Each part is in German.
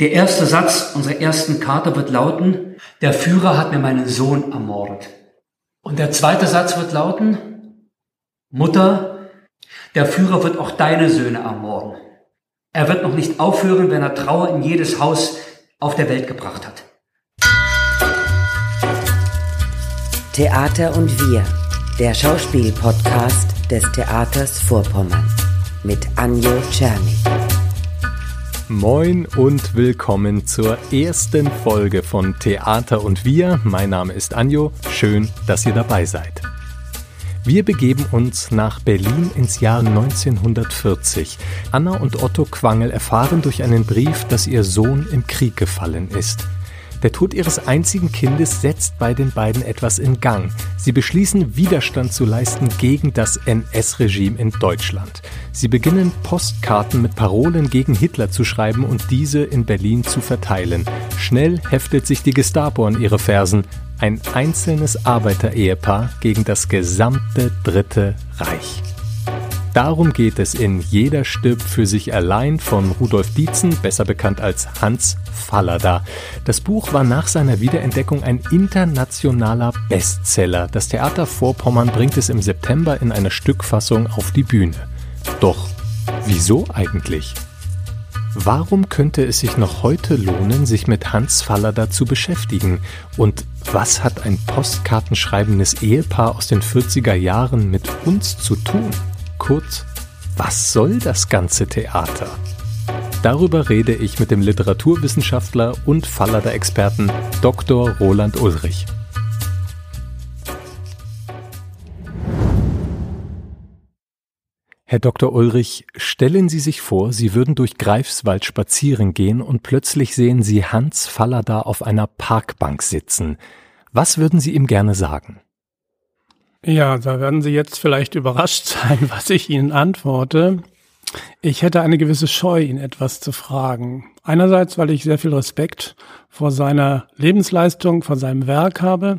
Der erste Satz unserer ersten Karte wird lauten, der Führer hat mir meinen Sohn ermordet. Und der zweite Satz wird lauten, Mutter, der Führer wird auch deine Söhne ermorden. Er wird noch nicht aufhören, wenn er Trauer in jedes Haus auf der Welt gebracht hat. Theater und wir, der Schauspiel-Podcast des Theaters Vorpommern mit Anjo Czerny. Moin und willkommen zur ersten Folge von Theater und wir. Mein Name ist Anjo. Schön, dass ihr dabei seid. Wir begeben uns nach Berlin ins Jahr 1940. Anna und Otto Quangel erfahren durch einen Brief, dass ihr Sohn im Krieg gefallen ist. Der Tod ihres einzigen Kindes setzt bei den beiden etwas in Gang. Sie beschließen, Widerstand zu leisten gegen das NS-Regime in Deutschland. Sie beginnen, Postkarten mit Parolen gegen Hitler zu schreiben und diese in Berlin zu verteilen. Schnell heftet sich die Gestapo an ihre Fersen. Ein einzelnes Arbeiterehepaar gegen das gesamte Dritte Reich. Darum geht es in Jeder stirbt für sich allein von Rudolf Dietzen, besser bekannt als Hans Fallada. Das Buch war nach seiner Wiederentdeckung ein internationaler Bestseller. Das Theater Vorpommern bringt es im September in einer Stückfassung auf die Bühne. Doch wieso eigentlich? Warum könnte es sich noch heute lohnen, sich mit Hans Fallada zu beschäftigen? Und was hat ein postkartenschreibendes Ehepaar aus den 40er Jahren mit uns zu tun? Kurz, was soll das ganze Theater? Darüber rede ich mit dem Literaturwissenschaftler und Fallada-Experten Dr. Roland Ulrich. Herr Dr. Ulrich, stellen Sie sich vor, Sie würden durch Greifswald spazieren gehen und plötzlich sehen Sie Hans Fallada auf einer Parkbank sitzen. Was würden Sie ihm gerne sagen? Ja, da werden Sie jetzt vielleicht überrascht sein, was ich Ihnen antworte. Ich hätte eine gewisse Scheu, ihn etwas zu fragen. Einerseits, weil ich sehr viel Respekt vor seiner Lebensleistung, vor seinem Werk habe,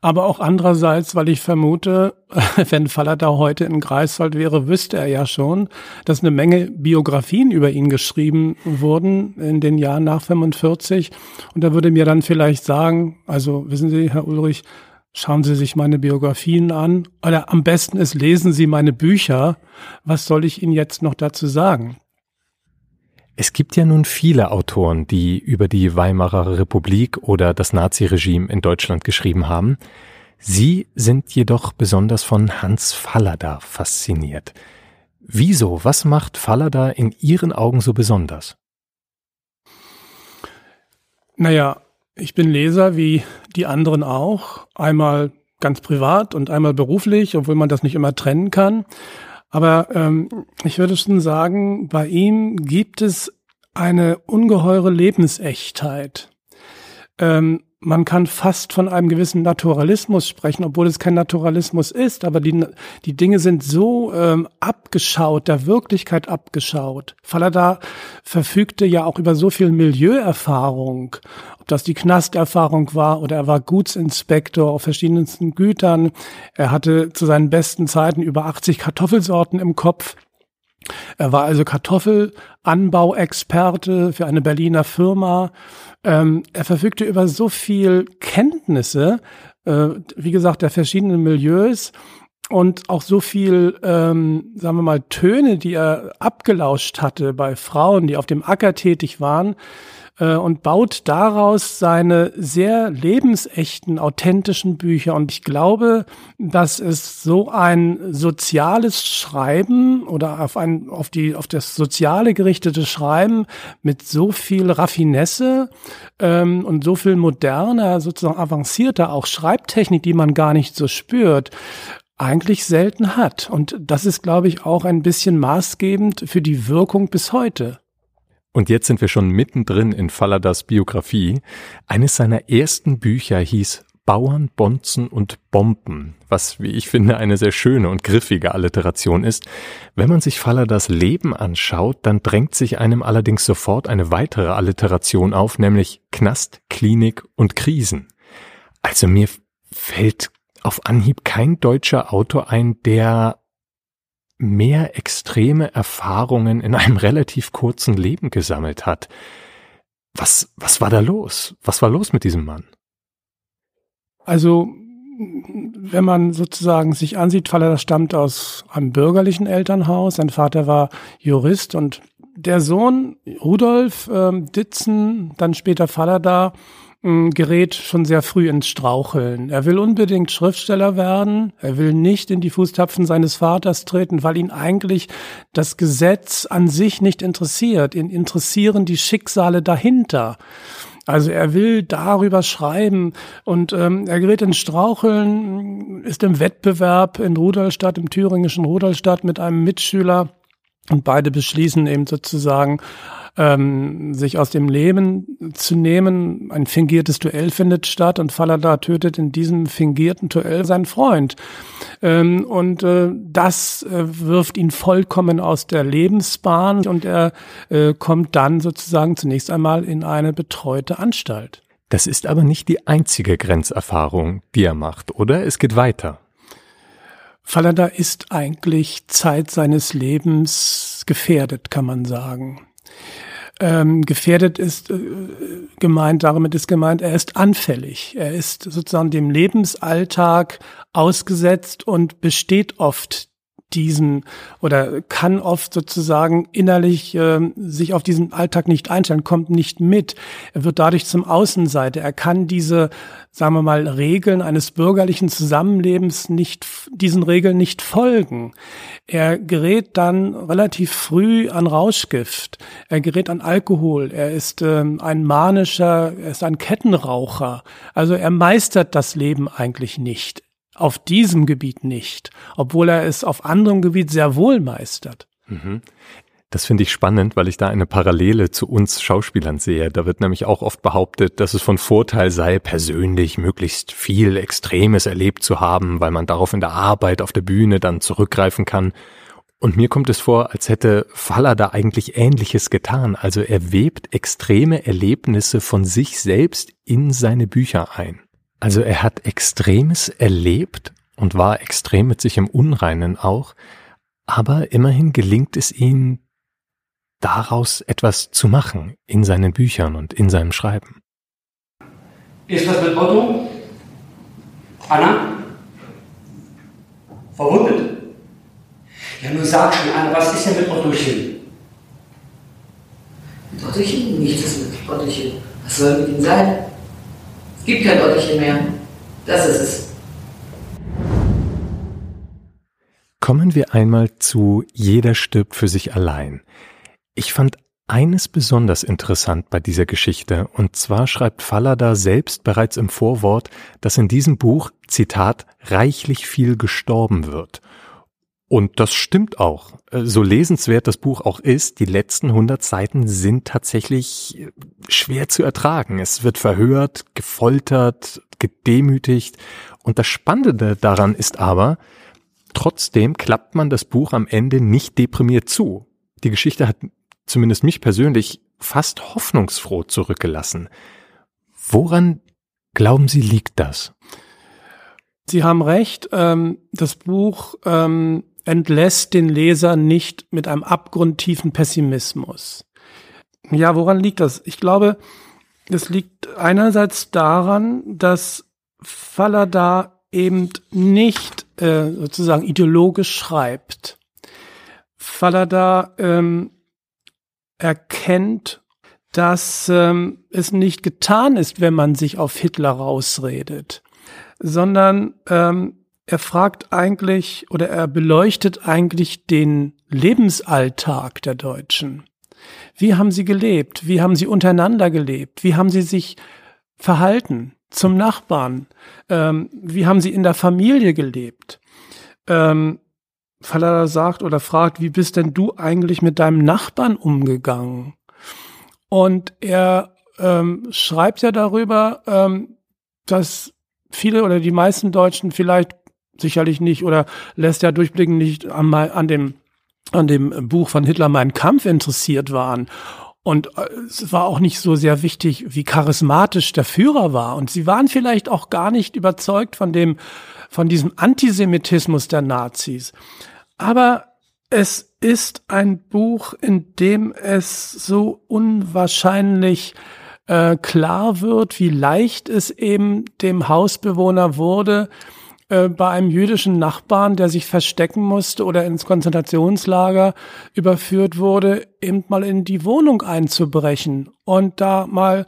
aber auch andererseits, weil ich vermute, wenn Fallada heute in Greifswald wäre, wüsste er ja schon, dass eine Menge Biografien über ihn geschrieben wurden in den Jahren nach 45. Und er würde mir dann vielleicht sagen, also wissen Sie, Herr Ulrich, schauen Sie sich meine Biografien an oder am besten ist, lesen Sie meine Bücher. Was soll ich Ihnen jetzt noch dazu sagen? Es gibt ja nun viele Autoren, die über die Weimarer Republik oder das Naziregime in Deutschland geschrieben haben. Sie sind jedoch besonders von Hans Fallada fasziniert. Wieso? Was macht Fallada in Ihren Augen so besonders? Naja, ich bin Leser wie die anderen auch. Einmal ganz privat und einmal beruflich, obwohl man das nicht immer trennen kann. Aber ähm, ich würde schon sagen, bei ihm gibt es eine ungeheure Lebensechtheit. Ähm, man kann fast von einem gewissen Naturalismus sprechen, obwohl es kein Naturalismus ist, aber die, die Dinge sind so ähm, abgeschaut, der Wirklichkeit abgeschaut. Fallada verfügte ja auch über so viel Milieuerfahrung, ob das die Knasterfahrung war oder er war Gutsinspektor auf verschiedensten Gütern. Er hatte zu seinen besten Zeiten über 80 Kartoffelsorten im Kopf. Er war also Kartoffelanbauexperte für eine Berliner Firma. Ähm, er verfügte über so viel Kenntnisse, äh, wie gesagt, der verschiedenen Milieus und auch so viel, ähm, sagen wir mal, Töne, die er abgelauscht hatte bei Frauen, die auf dem Acker tätig waren, äh, und baut daraus seine sehr lebensechten, authentischen Bücher. Und ich glaube, dass es so ein soziales Schreiben oder auf ein, auf die, auf das soziale gerichtete Schreiben mit so viel Raffinesse ähm, und so viel moderner, sozusagen avancierter auch Schreibtechnik, die man gar nicht so spürt, eigentlich selten hat. Und das ist, glaube ich, auch ein bisschen maßgebend für die Wirkung bis heute. Und jetzt sind wir schon mittendrin in Falladas Biografie. Eines seiner ersten Bücher hieß Bauern, Bonzen und Bomben, was, wie ich finde, eine sehr schöne und griffige Alliteration ist. Wenn man sich Falladas Leben anschaut, dann drängt sich einem allerdings sofort eine weitere Alliteration auf, nämlich Knast, Klinik und Krisen. Also mir fällt auf Anhieb kein deutscher Autor ein, der mehr extreme Erfahrungen in einem relativ kurzen Leben gesammelt hat. Was, was war da los? Was war los mit diesem Mann? Also, wenn man sozusagen sich ansieht, Faller stammt aus einem bürgerlichen Elternhaus. Sein Vater war Jurist und der Sohn Rudolf äh, Ditzen, dann später Faller da, gerät schon sehr früh ins Straucheln. Er will unbedingt Schriftsteller werden. Er will nicht in die Fußtapfen seines Vaters treten, weil ihn eigentlich das Gesetz an sich nicht interessiert. Ihn interessieren die Schicksale dahinter. Also er will darüber schreiben und ähm, er gerät ins Straucheln, ist im Wettbewerb in Rudolstadt, im thüringischen Rudolstadt mit einem Mitschüler und beide beschließen eben sozusagen ähm, sich aus dem Leben zu nehmen. Ein fingiertes Duell findet statt und Falada tötet in diesem fingierten Duell seinen Freund. Ähm, und äh, das äh, wirft ihn vollkommen aus der Lebensbahn und er äh, kommt dann sozusagen zunächst einmal in eine betreute Anstalt. Das ist aber nicht die einzige Grenzerfahrung, die er macht, oder? Es geht weiter. Fallada ist eigentlich Zeit seines Lebens gefährdet, kann man sagen. Ähm, gefährdet ist äh, gemeint, damit ist gemeint, er ist anfällig. Er ist sozusagen dem Lebensalltag ausgesetzt und besteht oft diesen oder kann oft sozusagen innerlich äh, sich auf diesen Alltag nicht einstellen, kommt nicht mit. Er wird dadurch zum Außenseiter. Er kann diese, sagen wir mal, Regeln eines bürgerlichen Zusammenlebens nicht, diesen Regeln nicht folgen. Er gerät dann relativ früh an Rauschgift. Er gerät an Alkohol. Er ist äh, ein manischer, er ist ein Kettenraucher. Also er meistert das Leben eigentlich nicht auf diesem Gebiet nicht, obwohl er es auf anderem Gebiet sehr wohl meistert. Mhm. Das finde ich spannend, weil ich da eine Parallele zu uns Schauspielern sehe. Da wird nämlich auch oft behauptet, dass es von Vorteil sei, persönlich möglichst viel Extremes erlebt zu haben, weil man darauf in der Arbeit auf der Bühne dann zurückgreifen kann. Und mir kommt es vor, als hätte Faller da eigentlich Ähnliches getan. Also er webt extreme Erlebnisse von sich selbst in seine Bücher ein. Also er hat Extremes erlebt und war extrem mit sich im Unreinen auch, aber immerhin gelingt es ihm, daraus etwas zu machen in seinen Büchern und in seinem Schreiben. Ist was mit Otto? Anna? Verwundet? Ja, nun sag schon, Anna, was ist denn mit Ottochen? Mit Ottochen? Nichts ist mit Ottochen. Was soll mit ihm sein? Gibt kein Otterchen mehr. Das ist es. Kommen wir einmal zu Jeder stirbt für sich allein. Ich fand eines besonders interessant bei dieser Geschichte, und zwar schreibt Fallada selbst bereits im Vorwort, dass in diesem Buch, Zitat, reichlich viel gestorben wird. Und das stimmt auch. Äh, so lesenswert das Buch auch ist, die letzten 100 Seiten sind tatsächlich äh, schwer zu ertragen. Es wird verhört, gefoltert, gedemütigt. Und das Spannende daran ist aber, trotzdem klappt man das Buch am Ende nicht deprimiert zu. Die Geschichte hat zumindest mich persönlich fast hoffnungsfroh zurückgelassen. Woran glauben Sie liegt das? Sie haben recht. Ähm, das Buch ähm, entlässt den Leser nicht mit einem abgrundtiefen Pessimismus. Ja, woran liegt das? Ich glaube, es liegt einerseits daran, dass Fallada eben nicht äh, sozusagen ideologisch schreibt. Fallada ähm, erkennt, dass ähm, es nicht getan ist, wenn man sich auf Hitler rausredet, sondern ähm, er fragt eigentlich oder er beleuchtet eigentlich den Lebensalltag der Deutschen. Wie haben sie gelebt? Wie haben sie untereinander gelebt? Wie haben sie sich verhalten zum Nachbarn? Ähm, wie haben sie in der Familie gelebt? Ähm, Fallada sagt oder fragt, wie bist denn du eigentlich mit deinem Nachbarn umgegangen? Und er ähm, schreibt ja darüber, ähm, dass viele oder die meisten Deutschen vielleicht sicherlich nicht oder lässt ja durchblicken nicht an, an dem an dem Buch von Hitler Mein Kampf interessiert waren. Und äh, es war auch nicht so sehr wichtig, wie charismatisch der Führer war. Und sie waren vielleicht auch gar nicht überzeugt von dem, von diesem Antisemitismus der Nazis. Aber es ist ein Buch, in dem es so unwahrscheinlich äh, klar wird, wie leicht es eben dem Hausbewohner wurde, äh, bei einem jüdischen Nachbarn, der sich verstecken musste oder ins Konzentrationslager überführt wurde, eben mal in die Wohnung einzubrechen und da mal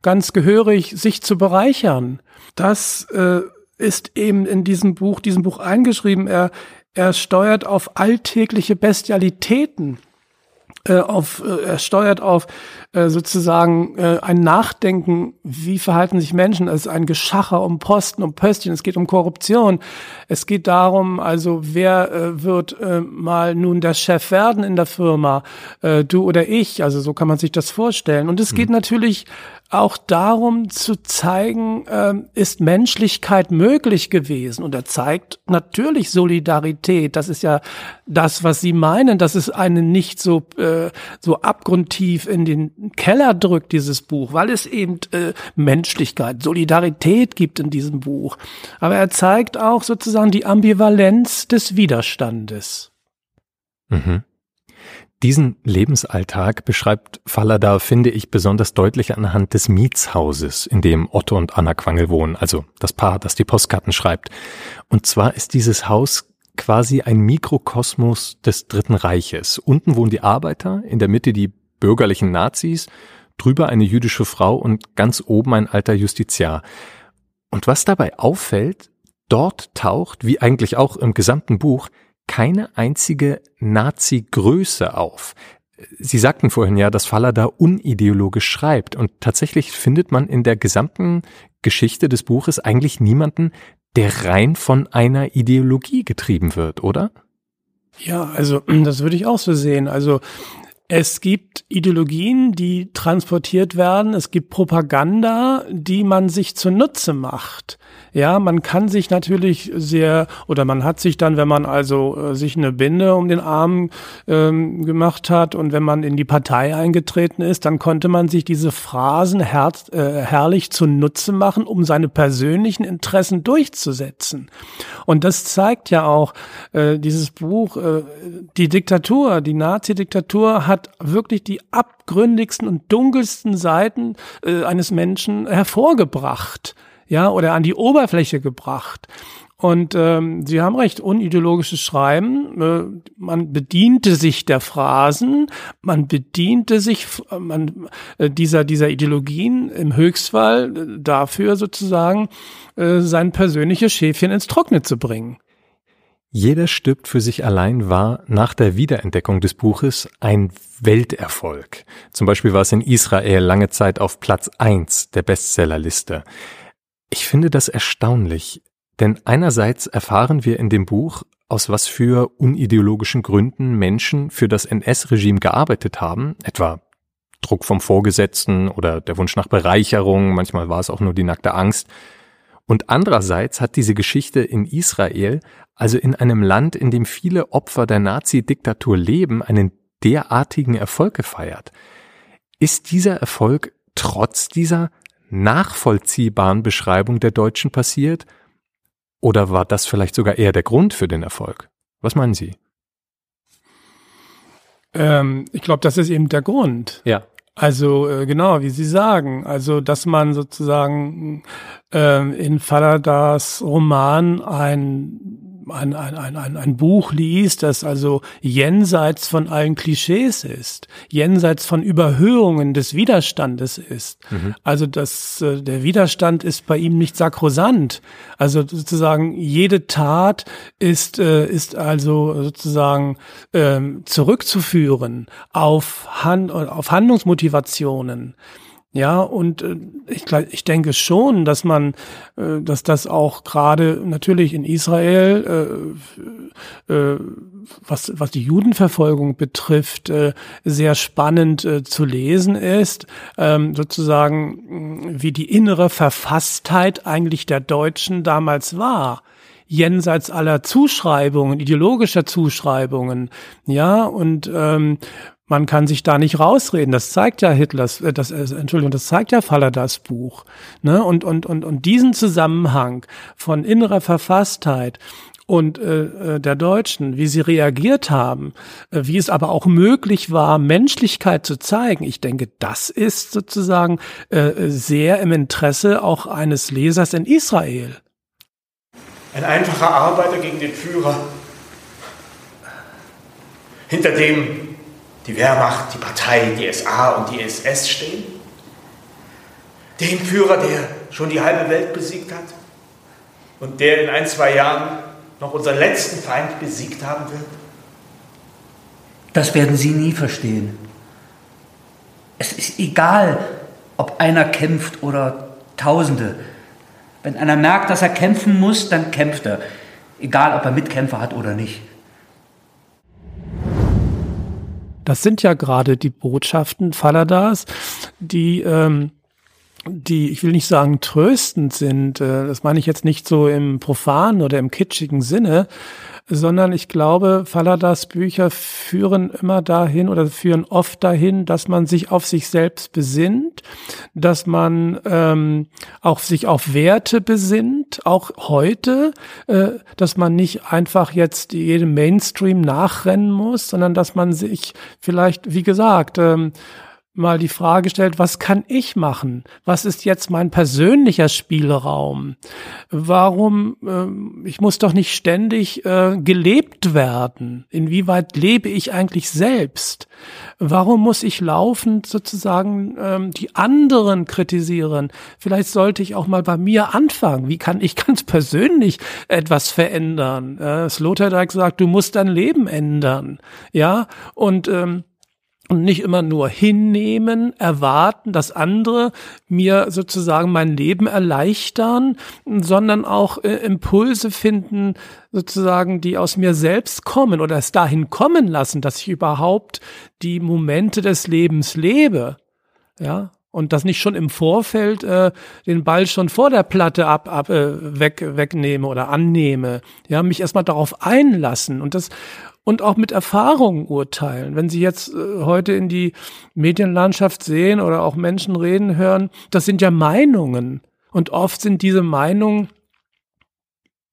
ganz gehörig sich zu bereichern. Das äh, ist eben in diesem Buch, diesem Buch eingeschrieben. Er, er steuert auf alltägliche Bestialitäten äh, auf, äh, er steuert auf äh, sozusagen äh, ein Nachdenken, wie verhalten sich Menschen. Es ist ein Geschacher um Posten, um Pöstchen, es geht um Korruption. Es geht darum, also wer äh, wird äh, mal nun der Chef werden in der Firma, äh, du oder ich, also so kann man sich das vorstellen. Und es geht hm. natürlich auch darum zu zeigen, äh, ist Menschlichkeit möglich gewesen. Und er zeigt natürlich Solidarität. Das ist ja das, was Sie meinen, dass es einen nicht so, äh, so abgrundtief in den Keller drückt, dieses Buch, weil es eben äh, Menschlichkeit, Solidarität gibt in diesem Buch. Aber er zeigt auch sozusagen die Ambivalenz des Widerstandes. Mhm. Diesen Lebensalltag beschreibt Fallada, finde ich, besonders deutlich anhand des Mietshauses, in dem Otto und Anna Quangel wohnen, also das Paar, das die Postkarten schreibt. Und zwar ist dieses Haus quasi ein Mikrokosmos des Dritten Reiches. Unten wohnen die Arbeiter, in der Mitte die bürgerlichen Nazis, drüber eine jüdische Frau und ganz oben ein alter Justiziar. Und was dabei auffällt, dort taucht, wie eigentlich auch im gesamten Buch, keine einzige Nazi-Größe auf. Sie sagten vorhin ja, dass Faller da unideologisch schreibt und tatsächlich findet man in der gesamten Geschichte des Buches eigentlich niemanden, der rein von einer Ideologie getrieben wird, oder? Ja, also das würde ich auch so sehen. Also es gibt Ideologien, die transportiert werden. Es gibt Propaganda, die man sich zunutze macht. Ja, man kann sich natürlich sehr, oder man hat sich dann, wenn man also äh, sich eine Binde um den Arm ähm, gemacht hat und wenn man in die Partei eingetreten ist, dann konnte man sich diese Phrasen herz, äh, herrlich zunutze machen, um seine persönlichen Interessen durchzusetzen. Und das zeigt ja auch äh, dieses Buch, äh, die Diktatur, die Nazi-Diktatur hat wirklich die abgründigsten und dunkelsten Seiten äh, eines Menschen hervorgebracht ja, oder an die Oberfläche gebracht. Und ähm, Sie haben recht, unideologisches Schreiben, äh, man bediente sich der Phrasen, man bediente sich man, äh, dieser, dieser Ideologien im Höchstfall äh, dafür sozusagen äh, sein persönliches Schäfchen ins Trockene zu bringen. Jeder stirbt für sich allein war nach der Wiederentdeckung des Buches ein Welterfolg. Zum Beispiel war es in Israel lange Zeit auf Platz eins der Bestsellerliste. Ich finde das erstaunlich, denn einerseits erfahren wir in dem Buch, aus was für unideologischen Gründen Menschen für das NS-Regime gearbeitet haben, etwa Druck vom Vorgesetzten oder der Wunsch nach Bereicherung, manchmal war es auch nur die nackte Angst. Und andererseits hat diese Geschichte in Israel, also in einem Land, in dem viele Opfer der Nazi-Diktatur leben, einen derartigen Erfolg gefeiert. Ist dieser Erfolg trotz dieser nachvollziehbaren Beschreibung der Deutschen passiert? Oder war das vielleicht sogar eher der Grund für den Erfolg? Was meinen Sie? Ähm, ich glaube, das ist eben der Grund. Ja. Also äh, genau, wie Sie sagen, also dass man sozusagen äh, in Faladas Roman ein ein, ein, ein, ein, Buch liest, das also jenseits von allen Klischees ist, jenseits von Überhöhungen des Widerstandes ist. Mhm. Also das, äh, der Widerstand ist bei ihm nicht sakrosant. Also sozusagen jede Tat ist, äh, ist also sozusagen ähm, zurückzuführen auf, Hand, auf Handlungsmotivationen. Ja, und äh, ich, ich denke schon, dass man, äh, dass das auch gerade natürlich in Israel, äh, äh, was, was die Judenverfolgung betrifft, äh, sehr spannend äh, zu lesen ist, ähm, sozusagen, wie die innere Verfasstheit eigentlich der Deutschen damals war jenseits aller Zuschreibungen, ideologischer Zuschreibungen, ja, und ähm, man kann sich da nicht rausreden. Das zeigt ja Hitlers, äh, das, äh, Entschuldigung, das zeigt ja Falladas Buch. Ne? Und, und, und, und diesen Zusammenhang von innerer Verfasstheit und äh, äh, der Deutschen, wie sie reagiert haben, wie es aber auch möglich war, Menschlichkeit zu zeigen. Ich denke, das ist sozusagen äh, sehr im Interesse auch eines Lesers in Israel. Ein einfacher Arbeiter gegen den Führer, hinter dem die Wehrmacht, die Partei, die SA und die SS stehen. Dem Führer, der schon die halbe Welt besiegt hat und der in ein, zwei Jahren noch unseren letzten Feind besiegt haben wird? Das werden Sie nie verstehen. Es ist egal, ob einer kämpft oder Tausende. Wenn einer merkt, dass er kämpfen muss, dann kämpft er. Egal, ob er Mitkämpfer hat oder nicht. Das sind ja gerade die Botschaften Faladas, die ähm, die, ich will nicht sagen tröstend sind, äh, das meine ich jetzt nicht so im profanen oder im kitschigen Sinne, sondern ich glaube, Faladas Bücher führen immer dahin oder führen oft dahin, dass man sich auf sich selbst besinnt, dass man ähm, auch sich auf Werte besinnt, auch heute, äh, dass man nicht einfach jetzt jedem Mainstream nachrennen muss, sondern dass man sich vielleicht, wie gesagt, ähm, mal die Frage stellt, was kann ich machen? Was ist jetzt mein persönlicher Spielraum? Warum, äh, ich muss doch nicht ständig äh, gelebt werden. Inwieweit lebe ich eigentlich selbst? Warum muss ich laufend sozusagen ähm, die anderen kritisieren? Vielleicht sollte ich auch mal bei mir anfangen. Wie kann ich ganz persönlich etwas verändern? Äh, Sloterdijk sagt, du musst dein Leben ändern. Ja, und ähm, und nicht immer nur hinnehmen, erwarten, dass andere mir sozusagen mein Leben erleichtern, sondern auch äh, Impulse finden, sozusagen, die aus mir selbst kommen oder es dahin kommen lassen, dass ich überhaupt die Momente des Lebens lebe. Ja, und das nicht schon im Vorfeld äh, den Ball schon vor der Platte ab, ab äh, weg wegnehme oder annehme. Ja, mich erstmal darauf einlassen und das und auch mit Erfahrungen urteilen. Wenn Sie jetzt äh, heute in die Medienlandschaft sehen oder auch Menschen reden hören, das sind ja Meinungen. Und oft sind diese Meinungen,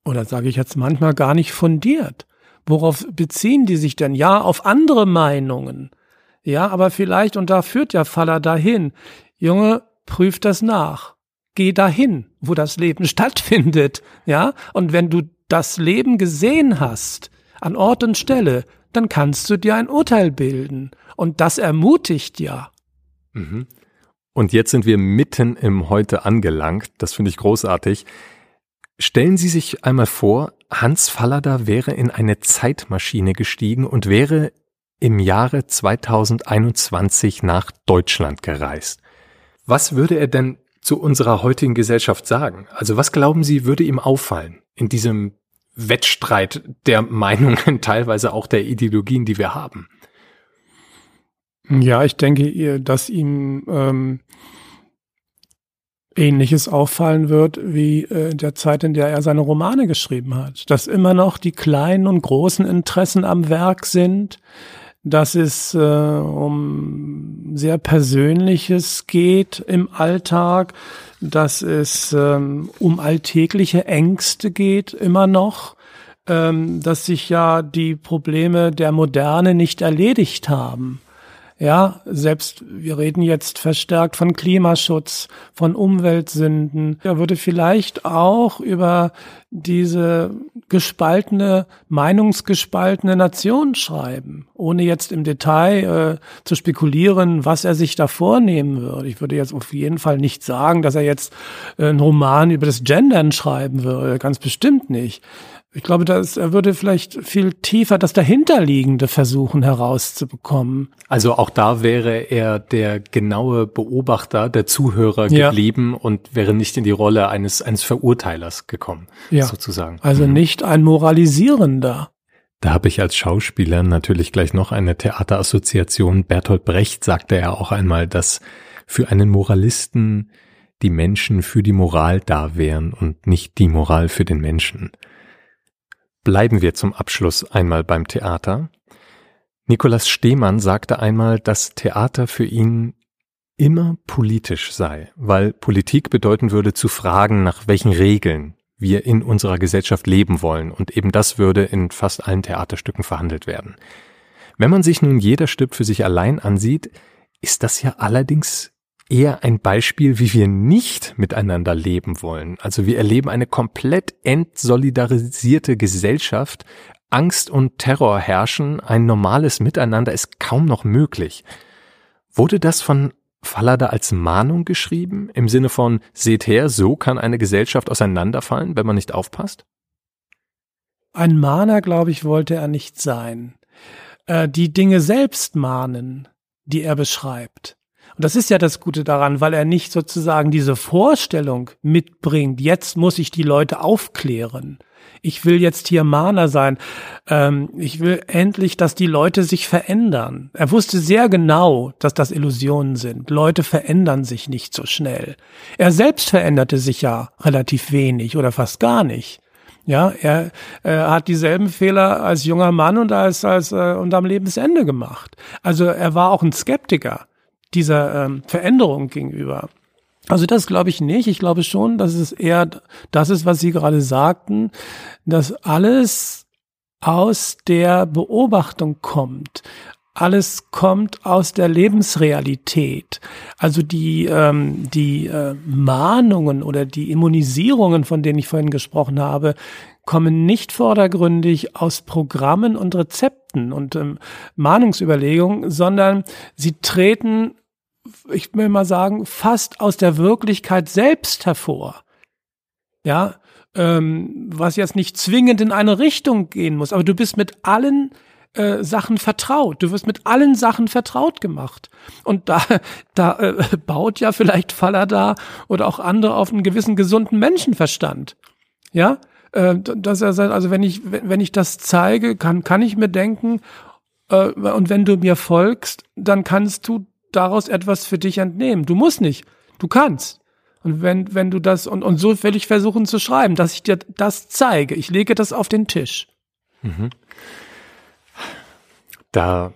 oder sage ich jetzt manchmal gar nicht fundiert. Worauf beziehen die sich denn? Ja, auf andere Meinungen. Ja, aber vielleicht, und da führt ja Faller dahin, Junge, prüf das nach. Geh dahin, wo das Leben stattfindet. Ja, und wenn du das Leben gesehen hast, an Ort und Stelle, dann kannst du dir ein Urteil bilden. Und das ermutigt ja. Mhm. Und jetzt sind wir mitten im Heute angelangt. Das finde ich großartig. Stellen Sie sich einmal vor, Hans Fallada wäre in eine Zeitmaschine gestiegen und wäre im Jahre 2021 nach Deutschland gereist. Was würde er denn zu unserer heutigen Gesellschaft sagen? Also was glauben Sie, würde ihm auffallen in diesem Wettstreit der Meinungen, teilweise auch der Ideologien, die wir haben. Ja, ich denke, dass ihm ähm, Ähnliches auffallen wird wie äh, der Zeit, in der er seine Romane geschrieben hat. Dass immer noch die kleinen und großen Interessen am Werk sind, dass es äh, um sehr Persönliches geht im Alltag, dass es ähm, um alltägliche Ängste geht immer noch, ähm, dass sich ja die Probleme der Moderne nicht erledigt haben. Ja, selbst wir reden jetzt verstärkt von Klimaschutz, von Umweltsünden. Er würde vielleicht auch über diese gespaltene, meinungsgespaltene Nation schreiben, ohne jetzt im Detail äh, zu spekulieren, was er sich da vornehmen würde. Ich würde jetzt auf jeden Fall nicht sagen, dass er jetzt äh, einen Roman über das Gendern schreiben würde, ganz bestimmt nicht. Ich glaube, dass er würde vielleicht viel tiefer das dahinterliegende versuchen herauszubekommen. Also auch da wäre er der genaue Beobachter, der Zuhörer ja. geblieben und wäre nicht in die Rolle eines, eines Verurteilers gekommen, ja. sozusagen. Also mhm. nicht ein moralisierender. Da habe ich als Schauspieler natürlich gleich noch eine Theaterassoziation. Bertolt Brecht sagte ja auch einmal, dass für einen Moralisten die Menschen für die Moral da wären und nicht die Moral für den Menschen. Bleiben wir zum Abschluss einmal beim Theater. Nikolaus Stehmann sagte einmal, dass Theater für ihn immer politisch sei, weil Politik bedeuten würde zu fragen, nach welchen Regeln wir in unserer Gesellschaft leben wollen. Und eben das würde in fast allen Theaterstücken verhandelt werden. Wenn man sich nun jeder Stück für sich allein ansieht, ist das ja allerdings eher ein Beispiel, wie wir nicht miteinander leben wollen. Also wir erleben eine komplett entsolidarisierte Gesellschaft. Angst und Terror herrschen. Ein normales Miteinander ist kaum noch möglich. Wurde das von Fallada als Mahnung geschrieben? Im Sinne von, seht her, so kann eine Gesellschaft auseinanderfallen, wenn man nicht aufpasst? Ein Mahner, glaube ich, wollte er nicht sein. Äh, die Dinge selbst mahnen, die er beschreibt. Und das ist ja das Gute daran, weil er nicht sozusagen diese Vorstellung mitbringt, jetzt muss ich die Leute aufklären. Ich will jetzt hier Mahner sein. Ähm, ich will endlich, dass die Leute sich verändern. Er wusste sehr genau, dass das Illusionen sind. Leute verändern sich nicht so schnell. Er selbst veränderte sich ja relativ wenig oder fast gar nicht. Ja, er, er hat dieselben Fehler als junger Mann und als, als äh, und am Lebensende gemacht. Also er war auch ein Skeptiker dieser ähm, Veränderung gegenüber. Also das glaube ich nicht. Ich glaube schon, dass es eher das ist, was Sie gerade sagten, dass alles aus der Beobachtung kommt. Alles kommt aus der Lebensrealität. Also die, ähm, die äh, Mahnungen oder die Immunisierungen, von denen ich vorhin gesprochen habe, kommen nicht vordergründig aus Programmen und Rezepten und ähm, Mahnungsüberlegungen, sondern sie treten ich will mal sagen, fast aus der Wirklichkeit selbst hervor. Ja, ähm, was jetzt nicht zwingend in eine Richtung gehen muss, aber du bist mit allen äh, Sachen vertraut. Du wirst mit allen Sachen vertraut gemacht. Und da, da äh, baut ja vielleicht Faller da oder auch andere auf einen gewissen gesunden Menschenverstand. Ja, äh, dass er sagt, also wenn ich, wenn ich das zeige, kann, kann ich mir denken, äh, und wenn du mir folgst, dann kannst du daraus etwas für dich entnehmen. Du musst nicht. Du kannst. Und wenn, wenn du das, und, und so will ich versuchen zu schreiben, dass ich dir das zeige. Ich lege das auf den Tisch. Mhm. Da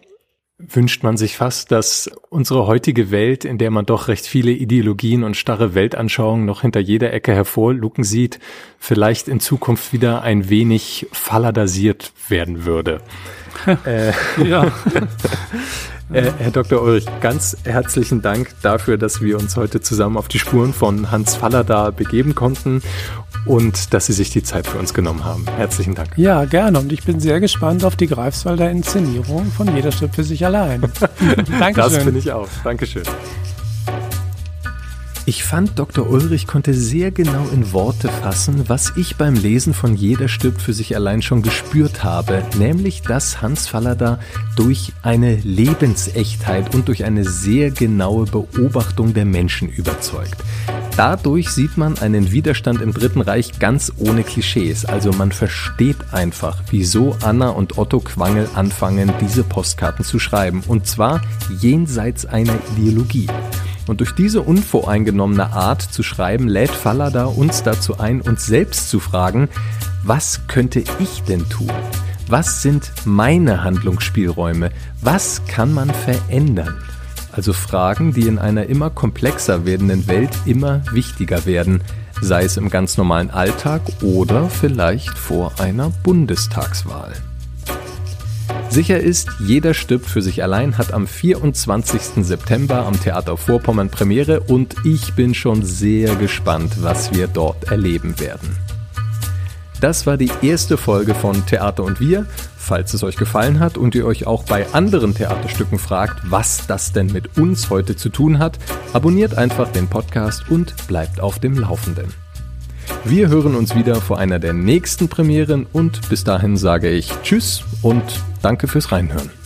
wünscht man sich fast, dass unsere heutige Welt, in der man doch recht viele Ideologien und starre Weltanschauungen noch hinter jeder Ecke hervorlucken sieht, vielleicht in Zukunft wieder ein wenig falladasiert werden würde. äh, ja. Äh, Herr Dr. Ulrich, ganz herzlichen Dank dafür, dass wir uns heute zusammen auf die Spuren von Hans Fallada begeben konnten und dass Sie sich die Zeit für uns genommen haben. Herzlichen Dank. Ja, gerne. Und ich bin sehr gespannt auf die Greifswalder Inszenierung von Jeder Stück für sich allein. Dankeschön. Das bin ich auch. Dankeschön. Ich fand, Dr. Ulrich konnte sehr genau in Worte fassen, was ich beim Lesen von jeder Stück für sich allein schon gespürt habe, nämlich dass Hans Fallada durch eine Lebensechtheit und durch eine sehr genaue Beobachtung der Menschen überzeugt. Dadurch sieht man einen Widerstand im Dritten Reich ganz ohne Klischees. Also man versteht einfach, wieso Anna und Otto Quangel anfangen, diese Postkarten zu schreiben. Und zwar jenseits einer Ideologie. Und durch diese unvoreingenommene Art zu schreiben, lädt Fallada uns dazu ein, uns selbst zu fragen, was könnte ich denn tun? Was sind meine Handlungsspielräume? Was kann man verändern? Also Fragen, die in einer immer komplexer werdenden Welt immer wichtiger werden, sei es im ganz normalen Alltag oder vielleicht vor einer Bundestagswahl. Sicher ist, jeder stirbt für sich allein hat am 24. September am Theater Vorpommern Premiere und ich bin schon sehr gespannt, was wir dort erleben werden. Das war die erste Folge von Theater und Wir. Falls es euch gefallen hat und ihr euch auch bei anderen Theaterstücken fragt, was das denn mit uns heute zu tun hat, abonniert einfach den Podcast und bleibt auf dem Laufenden. Wir hören uns wieder vor einer der nächsten Premieren und bis dahin sage ich Tschüss und danke fürs Reinhören.